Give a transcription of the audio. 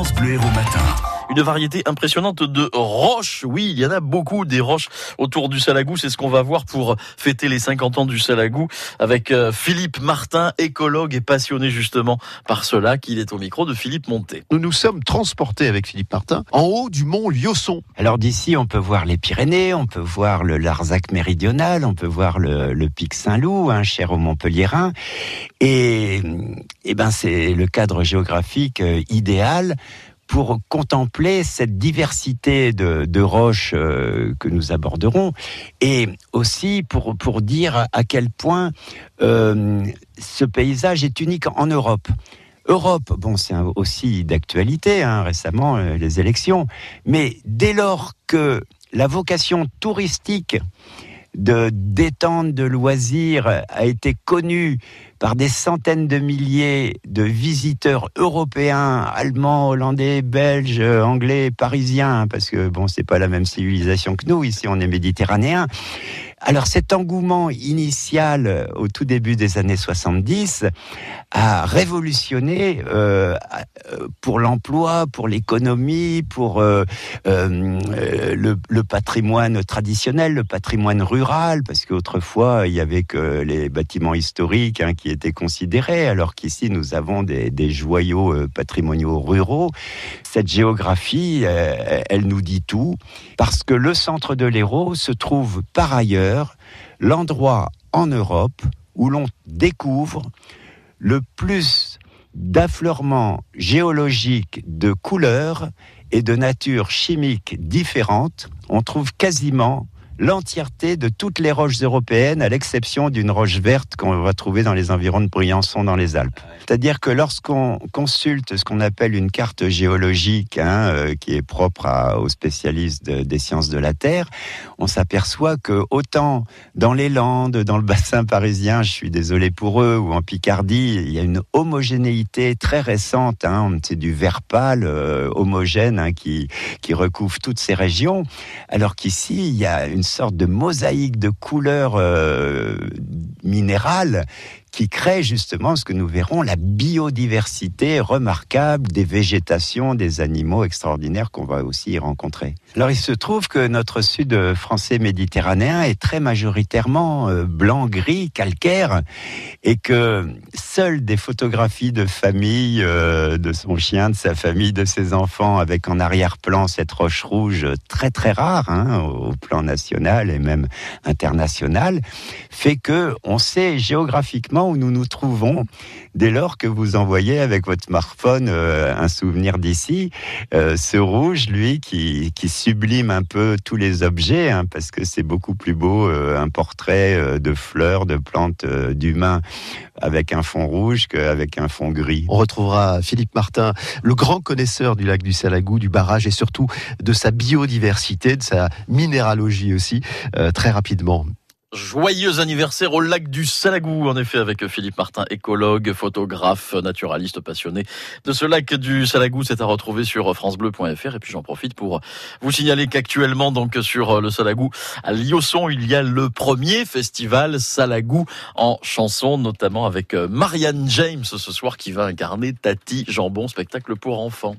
France Bleu Héros Matin une variété impressionnante de roches. Oui, il y en a beaucoup des roches autour du Salagou. C'est ce qu'on va voir pour fêter les 50 ans du Salagou avec euh, Philippe Martin, écologue et passionné justement par cela, qu'il est au micro de Philippe Monté. Nous nous sommes transportés avec Philippe Martin en haut du mont Liosson. Alors d'ici, on peut voir les Pyrénées, on peut voir le Larzac méridional, on peut voir le, pic Saint-Loup, hein, cher au Montpellierin. Et, et eh ben, c'est le cadre géographique euh, idéal pour contempler cette diversité de, roches euh, que nous aborderons et aussi pour, pour dire à quel point euh, ce paysage est unique en Europe. Europe, bon, c'est aussi d'actualité, hein, récemment, euh, les élections, mais dès lors que la vocation touristique de détente, de loisirs a été connue par des centaines de milliers de visiteurs européens, allemands, hollandais, belges, anglais, parisiens, parce que bon, c'est pas la même civilisation que nous. Ici, on est méditerranéens. Alors cet engouement initial euh, au tout début des années 70 a révolutionné euh, euh, pour l'emploi, pour l'économie, pour le, le, patrimoine traditionnel, le patrimoine rural, parce qu'autrefois il y avait que les bâtiments historiques hein, qui étaient considérés, alors qu'ici nous avons des, des, joyaux patrimoniaux ruraux. Cette géographie, elle nous dit tout, parce que le centre de l'Hérault se trouve par ailleurs l'endroit en Europe où l'on découvre le plus d'affleurements géologiques de couleurs et de nature chimique différentes. On trouve quasiment l'entièreté de toutes les roches européennes, à l'exception d'une roche verte qu'on va trouver dans les environs de Briançon dans les Alpes. C'est-à-dire que lorsqu'on consulte ce qu'on appelle une carte géologique, hein, euh, qui est propre aux spécialistes des sciences de la Terre, on s'aperçoit que autant dans les Landes, dans le bassin parisien, je suis désolé pour eux, ou en Picardie, il y a une homogénéité très récente. Hein, c'est du vert pâle euh, homogène hein, qui, qui recouvre toutes ces régions, alors qu'ici, il y a une sorte de mosaïque de couleurs euh, minérales qui crée justement ce que nous verrons, la biodiversité remarquable des végétations, des animaux extraordinaires qu'on va aussi y rencontrer. Alors il se trouve que notre sud français méditerranéen est très majoritairement euh, blanc-gris, calcaire, et que seules des photographies de famille, euh, de son chien, de sa famille, de ses enfants, avec en arrière-plan cette roche rouge très très rare hein, au plan national et même international, fait que on sait géographiquement où nous nous trouvons dès lors que vous envoyez avec votre smartphone euh, un souvenir d'ici. Euh, ce rouge, lui, qui, sublime un peu tous les objets, hein, parce que c'est beaucoup plus beau euh, un portrait de fleurs, de plantes, d'humains avec un fond rouge qu'avec un fond gris. On retrouvera Philippe Martin, le grand connaisseur du lac du Salagou, du barrage et surtout de sa biodiversité, de sa minéralogie aussi, très rapidement. Joyeux anniversaire au lac du Salagou, en effet, avec Philippe Martin, écologue, photographe, naturaliste passionné de ce lac du Salagou. C'est à retrouver sur francebleu.fr. Et puis j'en profite pour vous signaler qu'actuellement, donc, sur le Salagou, à Liosson, il y a le premier festival Salagou en chanson, notamment avec Marianne James ce soir qui va incarner Tati Jambon, spectacle pour enfants.